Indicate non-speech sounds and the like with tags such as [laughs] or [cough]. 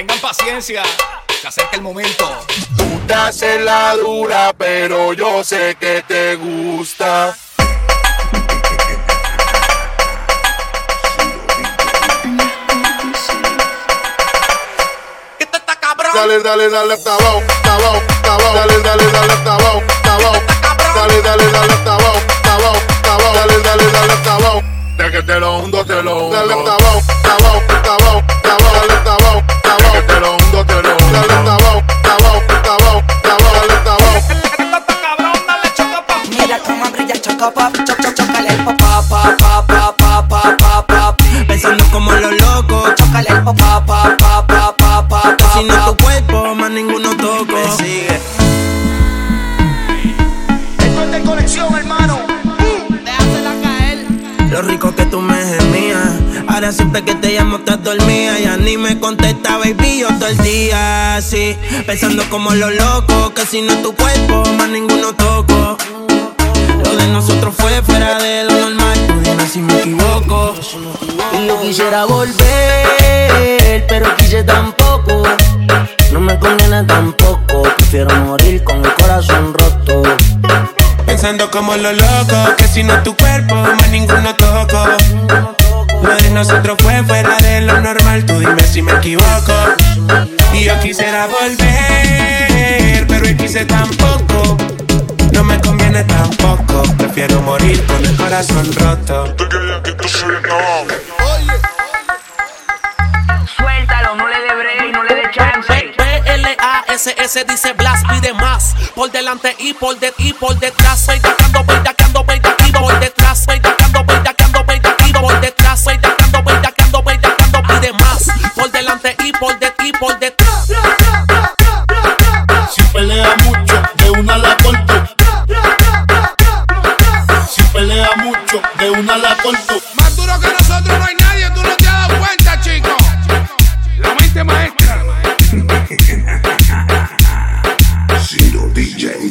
Tengan paciencia, se acerca el momento. Tú te haces la dura, pero yo sé que te gusta. Dale, dale, dale, hasta abajo, hasta abajo, hasta abajo. Dale, dale, dale, hasta abajo, hasta abajo. Dale, dale, dale, hasta abajo, hasta abajo, hasta abajo. Dale, dale, dale, hasta abajo. De que te lo hundo, te lo hundo. Dale, hasta abajo, hasta abajo, hasta abajo, hasta abajo. Dale, hasta abajo, choc, choc, chocale el pop, pa, pa, pa, pa, pa, pa, pa, pa. Pensando como los locos. Chocale el pop, pa, pa, pa, pa, pa, pa, pa, Si no pa. tu cuerpo, más ninguno toco. sigue. Esto es de conexión, hermano. Lo rico que tú me gemías. Ahora siempre que te llamo estás dormida. Ya ni me contesta, baby, yo todo el día así. Pensando como los locos. Que si no tu cuerpo, más ninguno toco. Lo de nosotros fue fuera de lo normal. Tú dime si me equivoco. Y yo quisiera volver, pero quise tampoco. No me conviene tampoco. Prefiero morir con el corazón roto. Pensando como los locos, que si no tu cuerpo, más ninguno toco. Lo de nosotros fue fuera de lo normal, tú dime si me equivoco. Y yo quisiera volver, pero hoy quise tampoco. Suéltalo, no le dé break, no le dé chance. B-L-A-S-S dice Blas pide más. Por delante y por, de, y por detrás. Soy tacando, voy tacando. una la corto. Más duro que nosotros no hay nadie, tú no te has dado cuenta, chico. La mente maestra. [laughs] DJ.